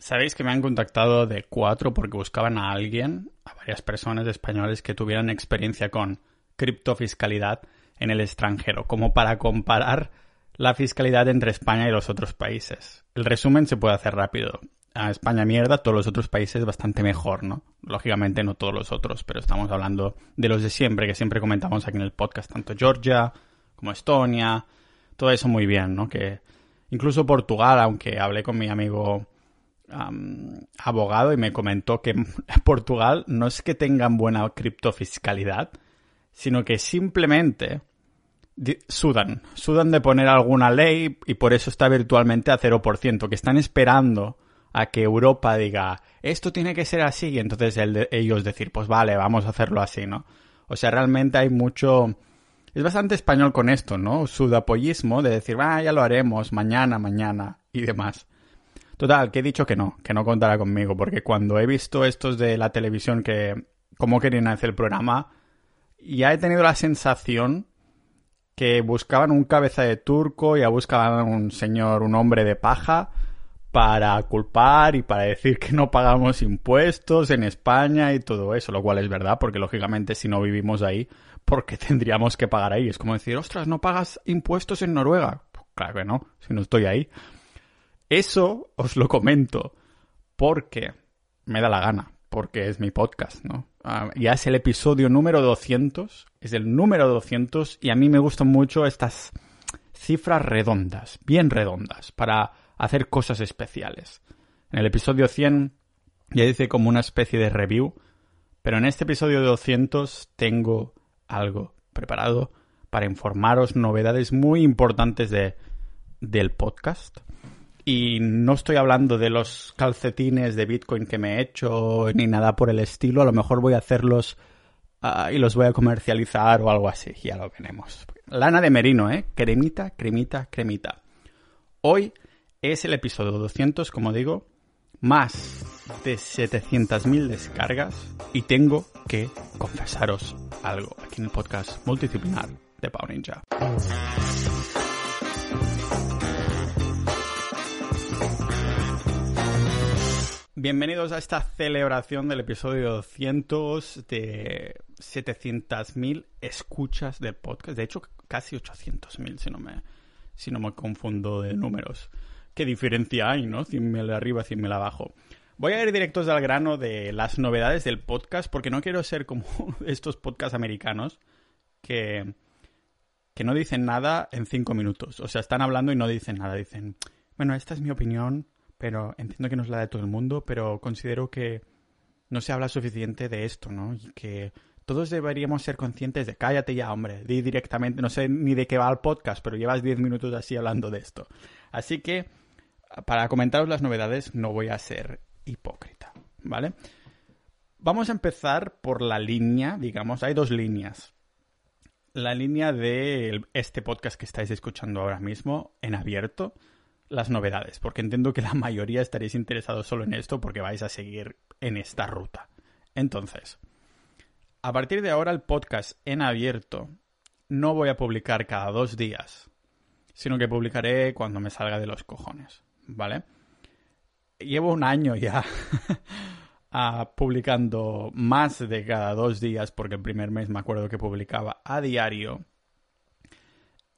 Sabéis que me han contactado de cuatro porque buscaban a alguien, a varias personas españoles que tuvieran experiencia con criptofiscalidad en el extranjero, como para comparar la fiscalidad entre España y los otros países. El resumen se puede hacer rápido. A España mierda, todos los otros países bastante mejor, ¿no? Lógicamente no todos los otros, pero estamos hablando de los de siempre, que siempre comentamos aquí en el podcast, tanto Georgia como Estonia, todo eso muy bien, ¿no? Que incluso Portugal, aunque hablé con mi amigo abogado y me comentó que Portugal no es que tengan buena criptofiscalidad, sino que simplemente sudan, sudan de poner alguna ley y por eso está virtualmente a 0%, que están esperando a que Europa diga, esto tiene que ser así, y entonces ellos decir, pues vale, vamos a hacerlo así, ¿no? O sea, realmente hay mucho... Es bastante español con esto, ¿no? Sudapollismo de decir, ah, ya lo haremos, mañana, mañana y demás. Total, que he dicho que no, que no contará conmigo, porque cuando he visto estos de la televisión que cómo querían hacer el programa, ya he tenido la sensación que buscaban un cabeza de turco, ya buscaban un señor, un hombre de paja, para culpar y para decir que no pagamos impuestos en España y todo eso, lo cual es verdad, porque lógicamente si no vivimos ahí, porque tendríamos que pagar ahí? Es como decir, ostras, ¿no pagas impuestos en Noruega? Pues claro que no, si no estoy ahí. Eso os lo comento porque me da la gana, porque es mi podcast, ¿no? Ah, ya es el episodio número 200, es el número 200 y a mí me gustan mucho estas cifras redondas, bien redondas, para hacer cosas especiales. En el episodio 100 ya hice como una especie de review, pero en este episodio 200 tengo algo preparado para informaros novedades muy importantes de, del podcast. Y no estoy hablando de los calcetines de Bitcoin que me he hecho ni nada por el estilo. A lo mejor voy a hacerlos ah, y los voy a comercializar o algo así. Ya lo veremos. Lana de merino, ¿eh? Cremita, cremita, cremita. Hoy es el episodio 200, como digo, más de 700.000 descargas y tengo que confesaros algo aquí en el podcast multidisciplinar de Pau Ninja. Bienvenidos a esta celebración del episodio 200 de 700.000 escuchas del podcast. De hecho, casi 800.000 si no me si no me confundo de números. ¿Qué diferencia hay, no? 100.000 arriba, 100.000 abajo. Voy a ir directos al grano de las novedades del podcast porque no quiero ser como estos podcasts americanos que, que no dicen nada en 5 minutos. O sea, están hablando y no dicen nada. Dicen, bueno, esta es mi opinión pero entiendo que no es la de todo el mundo, pero considero que no se habla suficiente de esto, ¿no? Y que todos deberíamos ser conscientes de cállate ya, hombre, di directamente, no sé ni de qué va el podcast, pero llevas 10 minutos así hablando de esto. Así que, para comentaros las novedades, no voy a ser hipócrita, ¿vale? Vamos a empezar por la línea, digamos, hay dos líneas. La línea de este podcast que estáis escuchando ahora mismo en abierto, las novedades, porque entiendo que la mayoría estaréis interesados solo en esto porque vais a seguir en esta ruta. Entonces, a partir de ahora el podcast en abierto no voy a publicar cada dos días, sino que publicaré cuando me salga de los cojones, ¿vale? Llevo un año ya publicando más de cada dos días, porque el primer mes me acuerdo que publicaba a diario.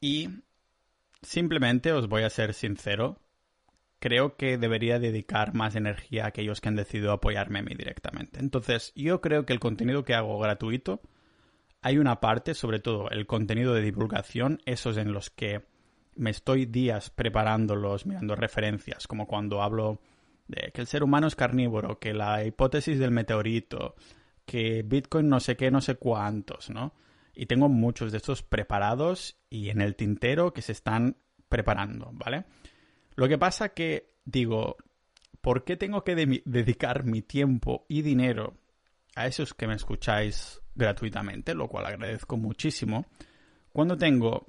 Y Simplemente os voy a ser sincero. Creo que debería dedicar más energía a aquellos que han decidido apoyarme a mí directamente. Entonces, yo creo que el contenido que hago gratuito, hay una parte, sobre todo el contenido de divulgación, esos en los que me estoy días preparándolos, mirando referencias, como cuando hablo de que el ser humano es carnívoro, que la hipótesis del meteorito, que Bitcoin no sé qué, no sé cuántos, ¿no? Y tengo muchos de estos preparados y en el tintero que se están preparando, ¿vale? Lo que pasa que digo, ¿por qué tengo que dedicar mi tiempo y dinero a esos que me escucháis gratuitamente, lo cual agradezco muchísimo, cuando tengo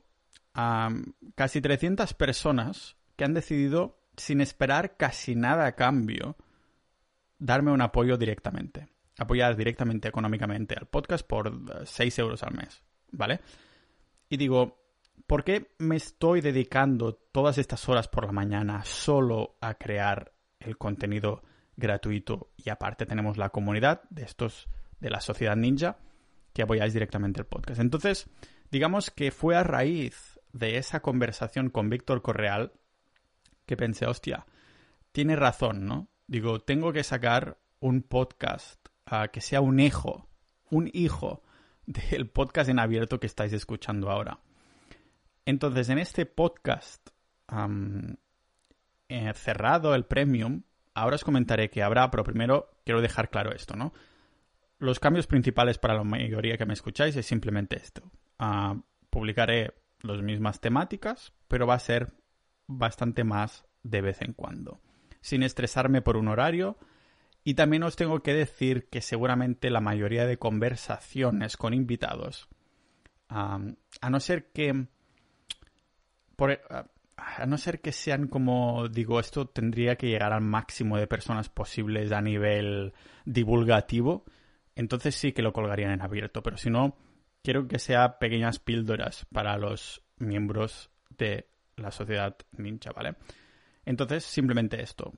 a casi 300 personas que han decidido, sin esperar casi nada a cambio, darme un apoyo directamente apoyar directamente económicamente al podcast por 6 euros al mes, ¿vale? Y digo, ¿por qué me estoy dedicando todas estas horas por la mañana solo a crear el contenido gratuito y aparte tenemos la comunidad de estos de la sociedad ninja que apoyáis directamente el podcast. Entonces, digamos que fue a raíz de esa conversación con Víctor Correal que pensé, hostia, tiene razón, ¿no? Digo, tengo que sacar un podcast que sea un hijo, un hijo del podcast en abierto que estáis escuchando ahora. Entonces, en este podcast cerrado, el premium, ahora os comentaré que habrá, pero primero quiero dejar claro esto, ¿no? Los cambios principales para la mayoría que me escucháis es simplemente esto. Uh, publicaré las mismas temáticas, pero va a ser bastante más de vez en cuando. Sin estresarme por un horario, y también os tengo que decir que seguramente la mayoría de conversaciones con invitados, a no ser que... Por, a no ser que sean como digo, esto tendría que llegar al máximo de personas posibles a nivel divulgativo, entonces sí que lo colgarían en abierto, pero si no, quiero que sea pequeñas píldoras para los miembros de la sociedad ninja, ¿vale? Entonces, simplemente esto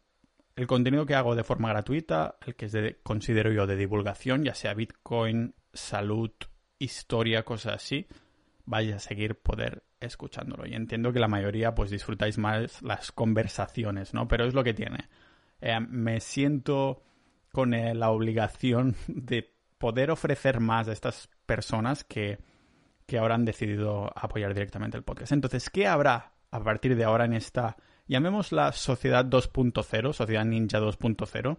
el contenido que hago de forma gratuita, el que es de, considero yo de divulgación, ya sea Bitcoin, salud, historia, cosas así, vais a seguir poder escuchándolo. Y entiendo que la mayoría pues disfrutáis más las conversaciones, ¿no? Pero es lo que tiene. Eh, me siento con eh, la obligación de poder ofrecer más a estas personas que, que ahora han decidido apoyar directamente el podcast. Entonces, ¿qué habrá a partir de ahora en esta llamémosla Sociedad 2.0, Sociedad Ninja 2.0,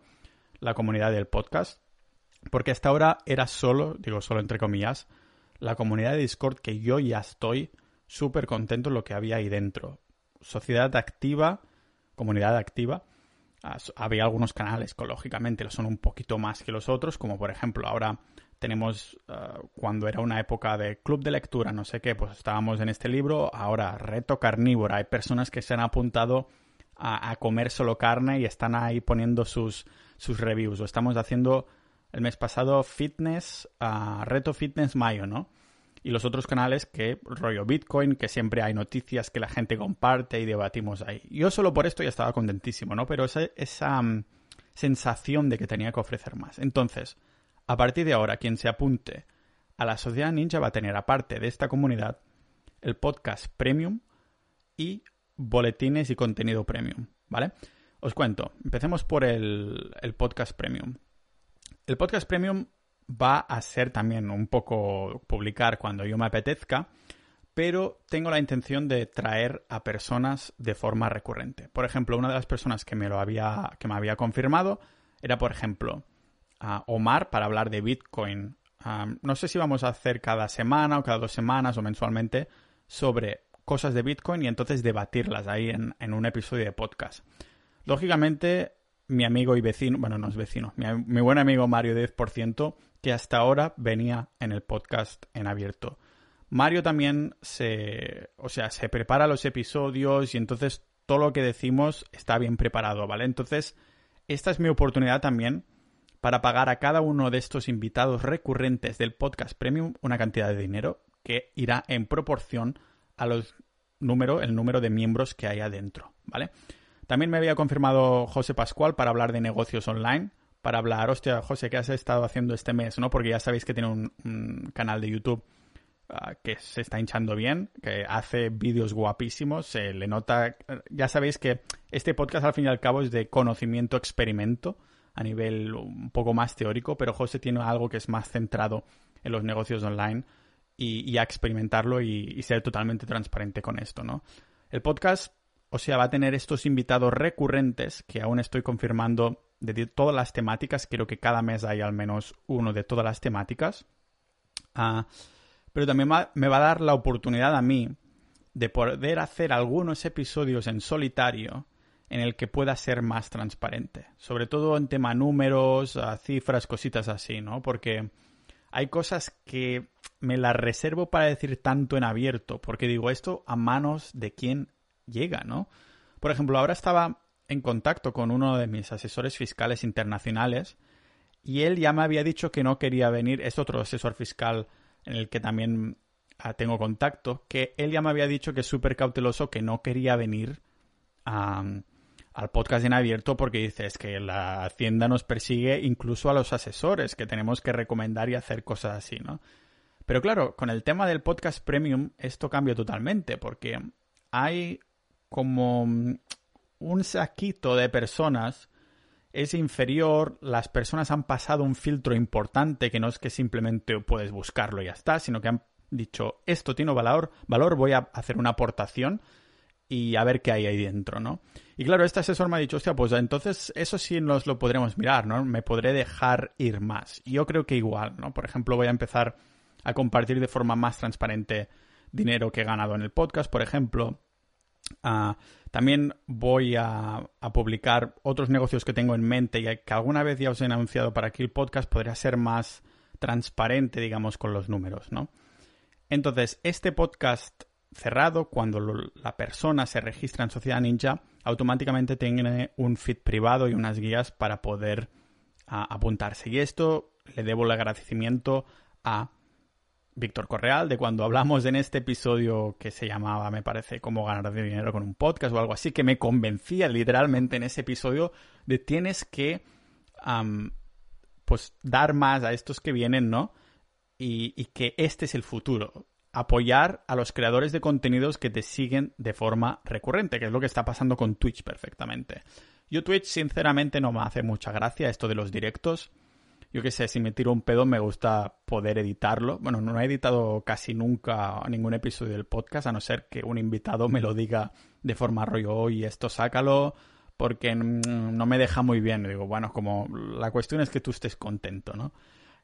la comunidad del podcast, porque hasta ahora era solo, digo solo entre comillas, la comunidad de Discord que yo ya estoy súper contento en lo que había ahí dentro. Sociedad activa, comunidad activa. Ah, había algunos canales que lógicamente lo son un poquito más que los otros, como por ejemplo ahora tenemos ah, cuando era una época de club de lectura, no sé qué, pues estábamos en este libro, ahora reto carnívora, hay personas que se han apuntado a, comer solo carne y están ahí poniendo sus, sus reviews, o estamos haciendo el mes pasado fitness, uh, reto fitness mayo, ¿no? Y los otros canales que, rollo Bitcoin, que siempre hay noticias que la gente comparte y debatimos ahí. Yo solo por esto ya estaba contentísimo, ¿no? Pero esa, esa mm, sensación de que tenía que ofrecer más. Entonces, a partir de ahora, quien se apunte a la Sociedad Ninja va a tener, aparte de esta comunidad, el podcast premium y boletines y contenido premium, ¿vale? Os cuento, empecemos por el, podcast premium. El podcast premium va a ser también un poco publicar cuando yo me apetezca, pero tengo la intención de traer a personas de forma recurrente. Por ejemplo, una de las personas que me lo había, que me había confirmado era, por ejemplo, Omar para hablar de Bitcoin. no sé si vamos a hacer cada semana o cada dos semanas o mensualmente sobre cosas de Bitcoin y entonces debatirlas ahí en, un episodio de podcast. Lógicamente, mi amigo y vecino, bueno, no es vecino, mi, buen amigo Mario 10%, que hasta ahora venía en el podcast en abierto. Mario también se, o sea, se prepara los episodios y entonces todo lo que decimos está bien preparado, ¿vale? Entonces, esta es mi oportunidad también para pagar a cada uno de estos invitados recurrentes del podcast premium una cantidad de dinero que irá en proporción a los número, el número de miembros que hay adentro, ¿vale? También me había confirmado José Pascual para hablar de negocios online, para hablar, hostia, José, ¿qué has estado haciendo este mes? ¿no? Porque ya sabéis que tiene un, canal de YouTube ah, que se está hinchando bien, que hace vídeos guapísimos, se le nota... Ya sabéis que este podcast al fin y al cabo es de conocimiento experimento, a nivel un poco más teórico, pero José tiene algo que es más centrado en los negocios online y, a experimentarlo y, ser totalmente transparente con esto, ¿no? El podcast, o sea, va a tener estos invitados recurrentes que aún estoy confirmando de todas las temáticas. Creo que cada mes hay al menos uno de todas las temáticas. Ah, pero también me va a dar la oportunidad a mí de poder hacer algunos episodios en solitario en el que pueda ser más transparente. Sobre todo en tema números, cifras, cositas así, ¿no? Porque hay cosas que me las reservo para decir tanto en abierto, porque digo esto a manos de quien llega, ¿no? Por ejemplo, ahora estaba en contacto con uno de mis asesores fiscales internacionales y él ya me había dicho que no quería venir, es otro asesor fiscal en el que también ah, tengo contacto, que él ya me había dicho que es súper cauteloso, que no quería venir a al podcast en abierto porque dices que la Hacienda nos persigue incluso a los asesores, que tenemos que recomendar y hacer cosas así, ¿no? Pero claro, con el tema del podcast premium esto cambia totalmente porque hay como un saquito de personas es inferior, las personas han pasado un filtro importante que no es que simplemente puedes buscarlo y ya está, sino que han dicho esto tiene valor, valor voy a hacer una aportación y a ver qué hay ahí dentro, ¿no? Y claro, este asesor me ha dicho, hostia, pues entonces eso sí nos lo podremos mirar, ¿no? Me podré dejar ir más. Yo creo que igual, ¿no? Por ejemplo, voy a empezar a compartir de forma más transparente dinero que he ganado en el podcast, por ejemplo. Ah, también voy a, a, publicar otros negocios que tengo en mente y que alguna vez ya os he anunciado para aquí el podcast podría ser más transparente, digamos, con los números, ¿no? Entonces, este podcast cerrado, cuando la persona se registra en Sociedad Ninja, automáticamente tiene un feed privado y unas guías para poder apuntarse. Y esto le debo el agradecimiento a Víctor Correal, de cuando hablamos en este episodio que se llamaba, me parece, cómo ganar dinero con un podcast o algo así, que me convencía literalmente en ese episodio de tienes que pues dar más a estos que vienen, ¿no? y, que este es el futuro apoyar a los creadores de contenidos que te siguen de forma recurrente, que es lo que está pasando con Twitch perfectamente. Yo Twitch sinceramente no me hace mucha gracia esto de los directos. Yo qué sé, si me tiro un pedo me gusta poder editarlo. Bueno, no he editado casi nunca ningún episodio del podcast, a no ser que un invitado me lo diga de forma rollo, y esto sácalo, porque no me deja muy bien. Digo, bueno, como la cuestión es que tú estés contento, ¿no?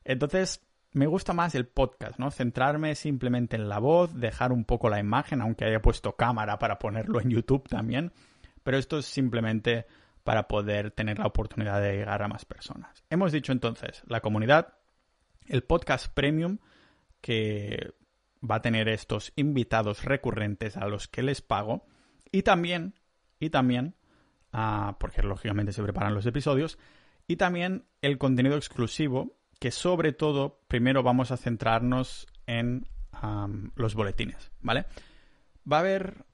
Entonces, me gusta más el podcast, ¿no? Centrarme simplemente en la voz, dejar un poco la imagen, aunque haya puesto cámara para ponerlo en YouTube también. Pero esto es simplemente para poder tener la oportunidad de llegar a más personas. Hemos dicho entonces la comunidad, el podcast premium que va a tener estos invitados recurrentes a los que les pago y también, y también, ah, porque lógicamente se preparan los episodios, y también el contenido exclusivo que sobre todo primero vamos a centrarnos en los boletines, ¿vale? Va a haber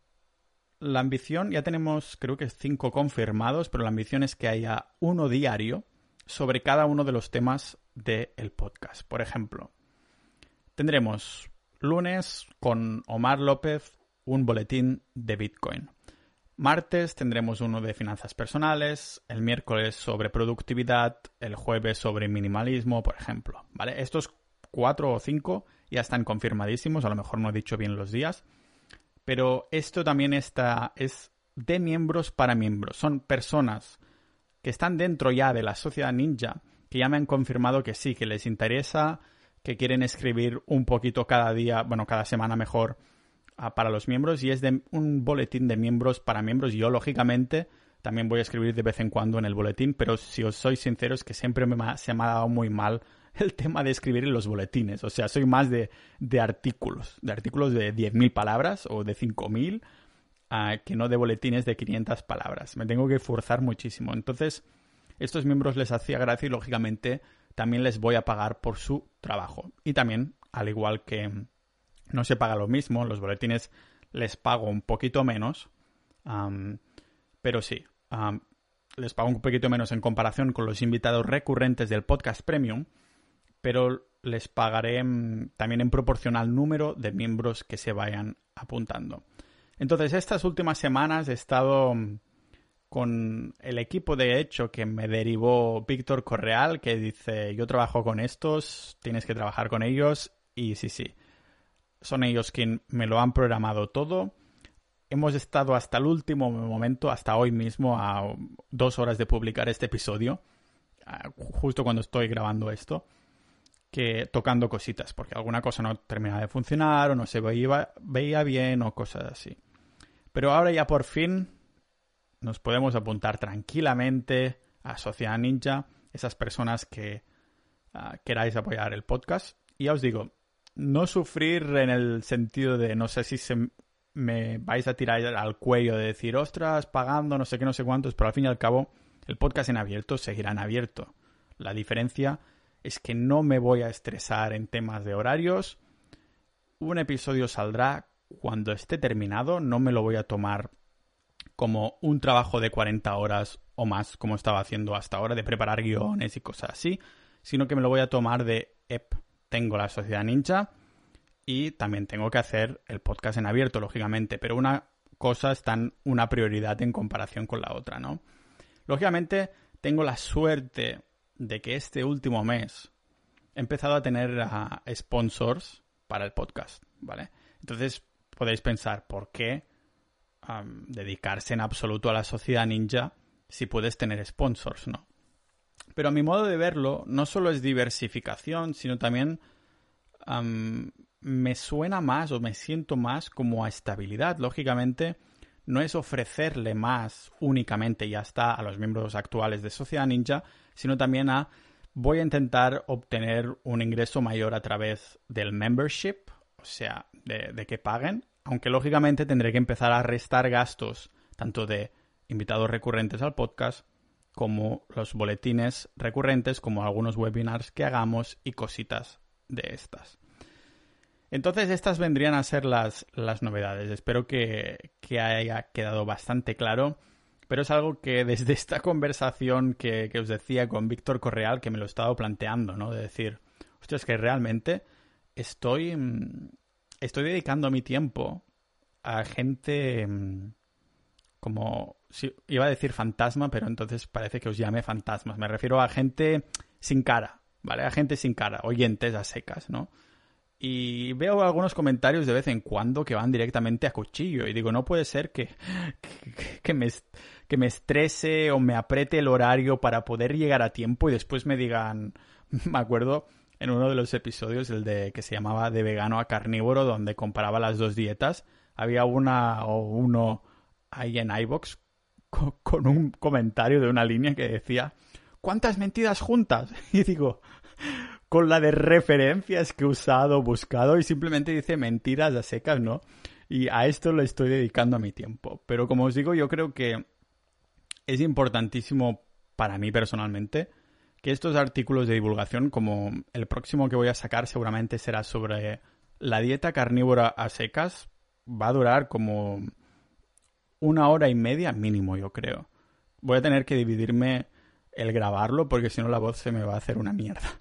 la ambición, ya tenemos creo que cinco confirmados, pero la ambición es que haya uno diario sobre cada uno de los temas del podcast. Por ejemplo, tendremos lunes con Omar López un boletín de Bitcoin. Martes tendremos uno de finanzas personales, el miércoles sobre productividad, el jueves sobre minimalismo, por ejemplo. ¿Vale? Estos cuatro o cinco ya están confirmadísimos, a lo mejor no he dicho bien los días, pero esto también está, es de miembros para miembros. Son personas que están dentro ya de la sociedad ninja, que ya me han confirmado que sí, que les interesa, que quieren escribir un poquito cada día, bueno, cada semana mejor, para los miembros y es de un boletín de miembros para miembros. Yo, lógicamente, también voy a escribir de vez en cuando en el boletín, pero si os soy sincero es que siempre se me ha dado muy mal el tema de escribir en los boletines. O sea, soy más de, artículos, de artículos de 10.000 palabras o de 5.000, ah, que no de boletines de 500 palabras. Me tengo que forzar muchísimo. Entonces, estos miembros les hacía gracia y, lógicamente, también les voy a pagar por su trabajo. Y también, al igual que no se paga lo mismo, los boletines les pago un poquito menos, pero sí, les pago un poquito menos en comparación con los invitados recurrentes del podcast premium, pero les pagaré mm, también en proporción al número de miembros que se vayan apuntando. Entonces, estas últimas semanas he estado mm, con el equipo de hecho que me derivó Víctor Correal, que dice, yo trabajo con estos, tienes que trabajar con ellos, y sí, sí son ellos quienes me lo han programado todo. Hemos estado hasta el último momento, hasta hoy mismo, a dos horas de publicar este episodio, justo cuando estoy grabando esto, que tocando cositas, porque alguna cosa no termina de funcionar o no se veía, bien o cosas así. Pero ahora ya por fin nos podemos apuntar tranquilamente a Sociedad Ninja, esas personas que queráis apoyar el podcast. Y ya os digo, no sufrir en el sentido de no sé si se me vais a tirar al cuello de decir, ostras, pagando no sé qué, no sé cuántos, pero al fin y al cabo el podcast en abierto seguirá en abierto. La diferencia es que no me voy a estresar en temas de horarios. Un episodio saldrá cuando esté terminado, no me lo voy a tomar como un trabajo de 40 horas o más, como estaba haciendo hasta ahora, de preparar guiones y cosas así, sino que me lo voy a tomar de, ep, tengo la sociedad ninja y también tengo que hacer el podcast en abierto, lógicamente, pero una cosa está en una prioridad en comparación con la otra, ¿no? Lógicamente, tengo la suerte de que este último mes he empezado a tener ah, sponsors para el podcast, ¿vale? Entonces podéis pensar, ¿por qué dedicarse en absoluto a la sociedad ninja si puedes tener sponsors, ¿no? Pero a mi modo de verlo, no solo es diversificación, sino también me suena más o me siento más como a estabilidad. Lógicamente, no es ofrecerle más únicamente ya está a los miembros actuales de Sociedad Ninja, sino también a voy a intentar obtener un ingreso mayor a través del membership, o sea, de, que paguen, aunque lógicamente tendré que empezar a restar gastos tanto de invitados recurrentes al podcast como los boletines recurrentes, como algunos webinars que hagamos y cositas de estas. Entonces estas vendrían a ser las, las novedades. Espero que, haya quedado bastante claro. Pero es algo que desde esta conversación que, os decía con Víctor Correal, que me lo he estado planteando, ¿no? De decir, hostia, es que realmente estoy, mm, estoy dedicando mi tiempo a gente como, iba a decir fantasma, pero entonces parece que os llame fantasmas. Me refiero a gente sin cara, ¿vale? A gente sin cara, oyentes a secas, ¿no? Y veo algunos comentarios de vez en cuando que van directamente a cuchillo. Y digo, no puede ser que, que, me, que me estrese o me apriete el horario para poder llegar a tiempo y después me digan, me acuerdo en uno de los episodios, el de que se llamaba de vegano a carnívoro, donde comparaba las dos dietas, había una o uno ahí en iBox con, con un comentario de una línea que decía, ¿cuántas mentiras juntas? Y digo, con la de referencias que he usado, buscado y simplemente dice mentiras a secas, ¿no? Y a esto le estoy dedicando a mi tiempo. Pero como os digo, yo creo que es importantísimo para mí personalmente que estos artículos de divulgación, como el próximo que voy a sacar seguramente será sobre la dieta carnívora a secas, va a durar como una hora y media mínimo, yo creo. Voy a tener que dividirme el grabarlo porque si no la voz se me va a hacer una mierda.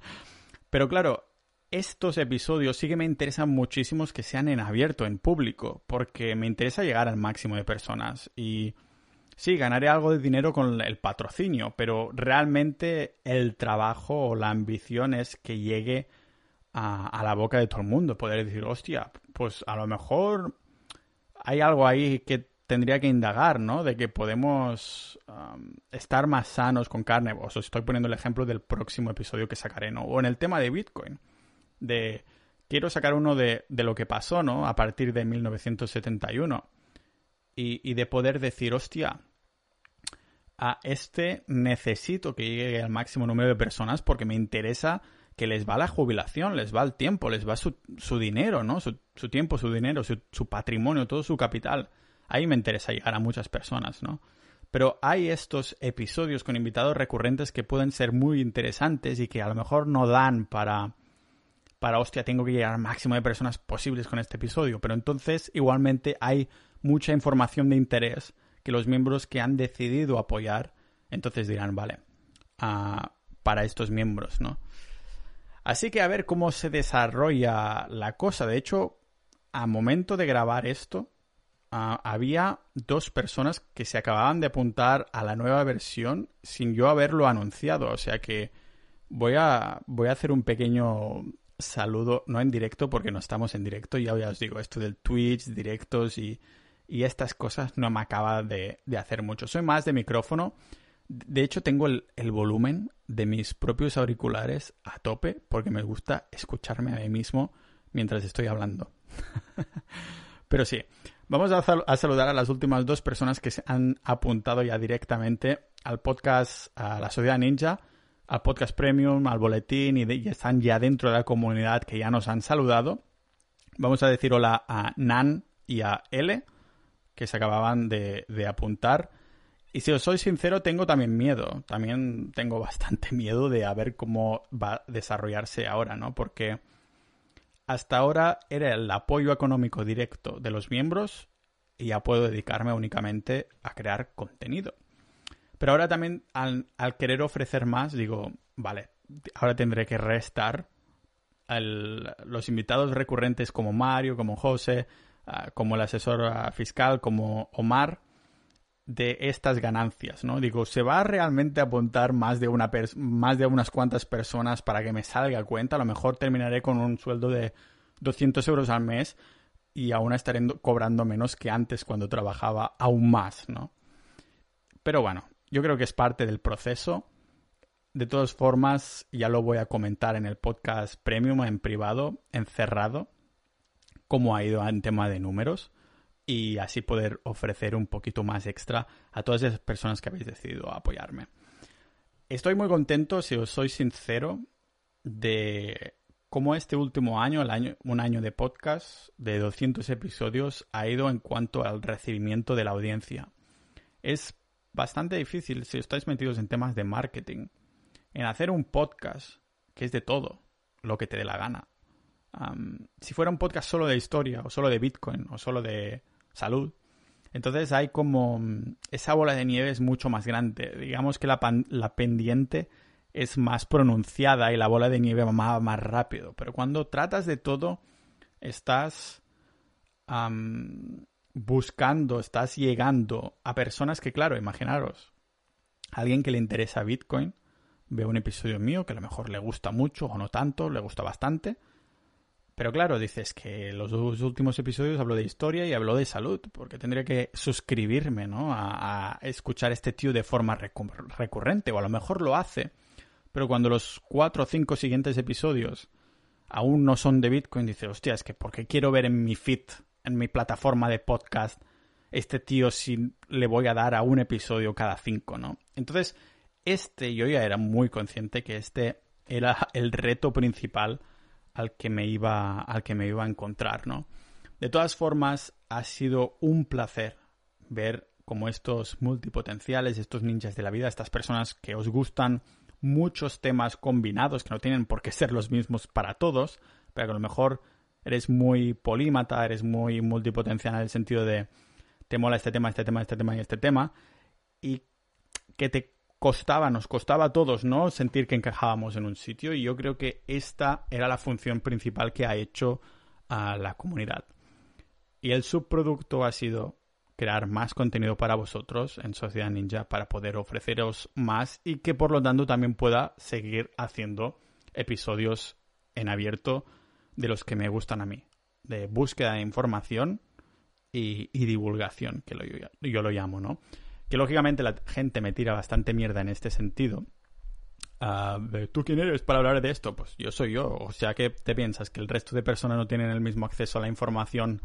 Pero claro, estos episodios sí que me interesan muchísimos que sean en abierto, en público, porque me interesa llegar al máximo de personas. Y sí, ganaré algo de dinero con el patrocinio, pero realmente el trabajo o la ambición es que llegue a, la boca de todo el mundo. Poder decir, hostia, pues a lo mejor hay algo ahí que tendría que indagar, ¿no? De que podemos estar más sanos con carne. Os estoy poniendo el ejemplo del próximo episodio que sacaré, ¿no? O en el tema de Bitcoin. De quiero sacar uno de, de lo que pasó, ¿no? A partir de 1971. Y, y de poder decir, hostia, a este necesito que llegue al máximo número de personas porque me interesa que les va la jubilación, les va el tiempo, les va su, su dinero, ¿no? Su, su, tiempo, su dinero, su, su patrimonio, todo su capital ahí me interesa llegar a muchas personas, ¿no? Pero hay estos episodios con invitados recurrentes que pueden ser muy interesantes y que a lo mejor no dan para, para, hostia, tengo que llegar al máximo de personas posibles con este episodio. Pero entonces igualmente hay mucha información de interés que los miembros que han decidido apoyar, entonces dirán, vale, uh, para estos miembros, ¿no? Así que a ver cómo se desarrolla la cosa. De hecho, a momento de grabar esto, Ah, había dos personas que se acababan de apuntar a la nueva versión sin yo haberlo anunciado. O sea que voy a, voy a hacer un pequeño saludo, no en directo porque no estamos en directo, ya, os digo, esto del Twitch, directos y, y estas cosas no me acaba de, de, hacer mucho. Soy más de micrófono. De hecho, tengo el, el volumen de mis propios auriculares a tope porque me gusta escucharme a mí mismo mientras estoy hablando. Pero sí, Vamos a, saludar a las últimas dos personas que se han apuntado ya directamente al podcast, a la Sociedad Ninja, al podcast Premium, al boletín y, están ya dentro de la comunidad que ya nos han saludado. Vamos a decir hola a Nan y a L, que se acababan de, de apuntar. Y si os soy sincero, tengo también miedo. También tengo bastante miedo de a ver cómo va a desarrollarse ahora, ¿no? Porque hasta ahora era el apoyo económico directo de los miembros y ya puedo dedicarme únicamente a crear contenido. Pero ahora también al, querer ofrecer más, digo, vale, ahora tendré que restar los invitados recurrentes como Mario, como José, ah, como el asesor fiscal, como Omar, de estas ganancias, ¿no? Digo, ¿se va realmente a apuntar más de, una más de unas cuantas personas para que me salga cuenta? A lo mejor terminaré con un sueldo de 200 euros al mes y aún estaré cobrando menos que antes cuando trabajaba aún más, ¿no? Pero bueno, yo creo que es parte del proceso. De todas formas, ya lo voy a comentar en el podcast premium en privado, encerrado, cómo ha ido en tema de números y así poder ofrecer un poquito más extra a todas esas personas que habéis decidido apoyarme. Estoy muy contento, si os soy sincero, de cómo este último año, el año, un año de podcast de 200 episodios, ha ido en cuanto al recibimiento de la audiencia. Es bastante difícil si estáis metidos en temas de marketing, en hacer un podcast que es de todo, lo que te dé la gana. si fuera un podcast solo de historia, o solo de Bitcoin, o solo de salud. Entonces hay como mm, esa bola de nieve es mucho más grande. Digamos que la, la pendiente es más pronunciada y la bola de nieve va más, rápido. Pero cuando tratas de todo, estás buscando, estás llegando a personas que, claro, imaginaros, alguien que le interesa Bitcoin ve un episodio mío que a lo mejor le gusta mucho o no tanto, le gusta bastante, pero claro, dices que los dos últimos episodios hablo de historia y hablo de salud, porque tendría que suscribirme, ¿no? A, escuchar este tío de forma recurrente, o a lo mejor lo hace, pero cuando los cuatro o cinco siguientes episodios aún no son de Bitcoin, dice, hostia, es que porque quiero ver en mi feed, en mi plataforma de podcast, este tío si le voy a dar a un episodio cada cinco, ¿no? Entonces, este, yo ya era muy consciente que este era el reto principal al que me iba, al que me iba a encontrar, ¿no? De todas formas, ha sido un placer ver cómo estos multipotenciales, estos ninjas de la vida, estas personas que os gustan muchos temas combinados, que no tienen por qué ser los mismos para todos, pero que a lo mejor eres muy polímata, eres muy multipotencial en el sentido de te mola este tema, este tema, este tema y este tema, y que te costaba, nos costaba a todos, ¿no? Sentir que encajábamos en un sitio y yo creo que esta era la función principal que ha hecho a la comunidad. Y el subproducto ha sido crear más contenido para vosotros en Sociedad Ninja para poder ofreceros más y que por lo tanto también pueda seguir haciendo episodios en abierto de los que me gustan a mí, de búsqueda de información y, divulgación, que yo lo llamo, ¿no? Que lógicamente la gente me tira bastante mierda en este sentido. Uh, ¿Tú quién eres para hablar de esto? Pues yo soy yo. O sea, ¿qué te piensas? ¿Que el resto de personas no tienen el mismo acceso a la información?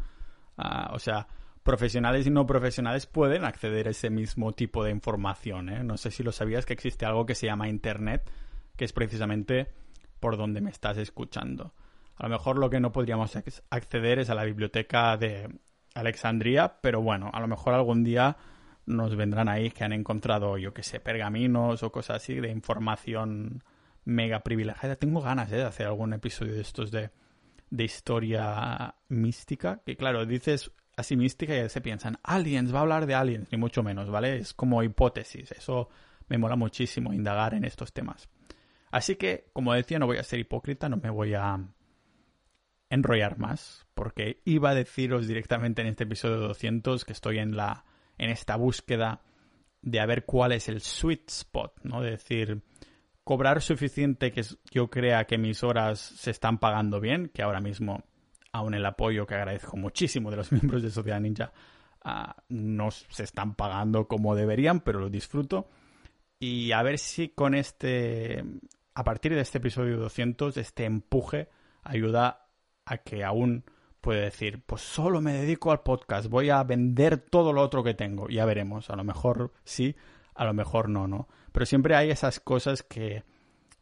Uh, o sea, profesionales y no profesionales pueden acceder a ese mismo tipo de información. ¿eh? No sé si lo sabías que existe algo que se llama Internet, que es precisamente por donde me estás escuchando. A lo mejor lo que no podríamos acceder es a la biblioteca de Alexandria, pero bueno, a lo mejor algún día nos vendrán ahí que han encontrado, yo que sé, pergaminos o cosas así de información mega privilegiada. Tengo ganas ¿eh? de hacer algún episodio de estos de, de historia mística, que claro, dices así mística y se piensan, aliens, va a hablar de aliens, ni mucho menos, ¿vale? Es como hipótesis, eso me mola muchísimo indagar en estos temas. Así que, como decía, no voy a ser hipócrita, no me voy a enrollar más, porque iba a deciros directamente en este episodio 200 que estoy en la en esta búsqueda de a ver cuál es el sweet spot, ¿no? De decir, cobrar suficiente que yo crea que mis horas se están pagando bien, que ahora mismo, aún el apoyo que agradezco muchísimo de los miembros de Sociedad Ninja, uh, no se están pagando como deberían, pero lo disfruto. Y a ver si con este, a partir de este episodio 200, este empuje ayuda a que aún puede decir, pues solo me dedico al podcast, voy a vender todo lo otro que tengo. Ya veremos, a lo mejor sí, a lo mejor no, ¿no? Pero siempre hay esas cosas que,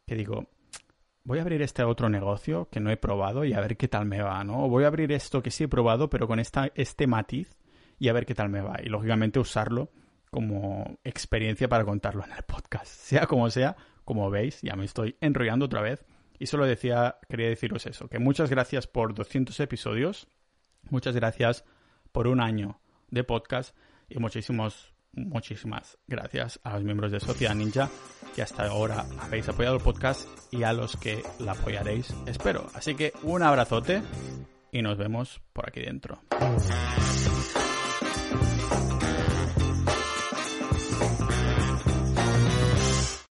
que digo, voy a abrir este otro negocio que no he probado y a ver qué tal me va, ¿no? O voy a abrir esto que sí he probado, pero con esta, este matiz y a ver qué tal me va. Y lógicamente usarlo como experiencia para contarlo en el podcast. Sea como sea, como veis, ya me estoy enrollando otra vez. Y solo decía, quería deciros eso, que muchas gracias por 200 episodios, muchas gracias por un año de podcast y muchísimos, muchísimas gracias a los miembros de Sociedad Ninja que hasta ahora habéis apoyado el podcast y a los que la apoyaréis, espero. Así que un abrazote y nos vemos por aquí dentro.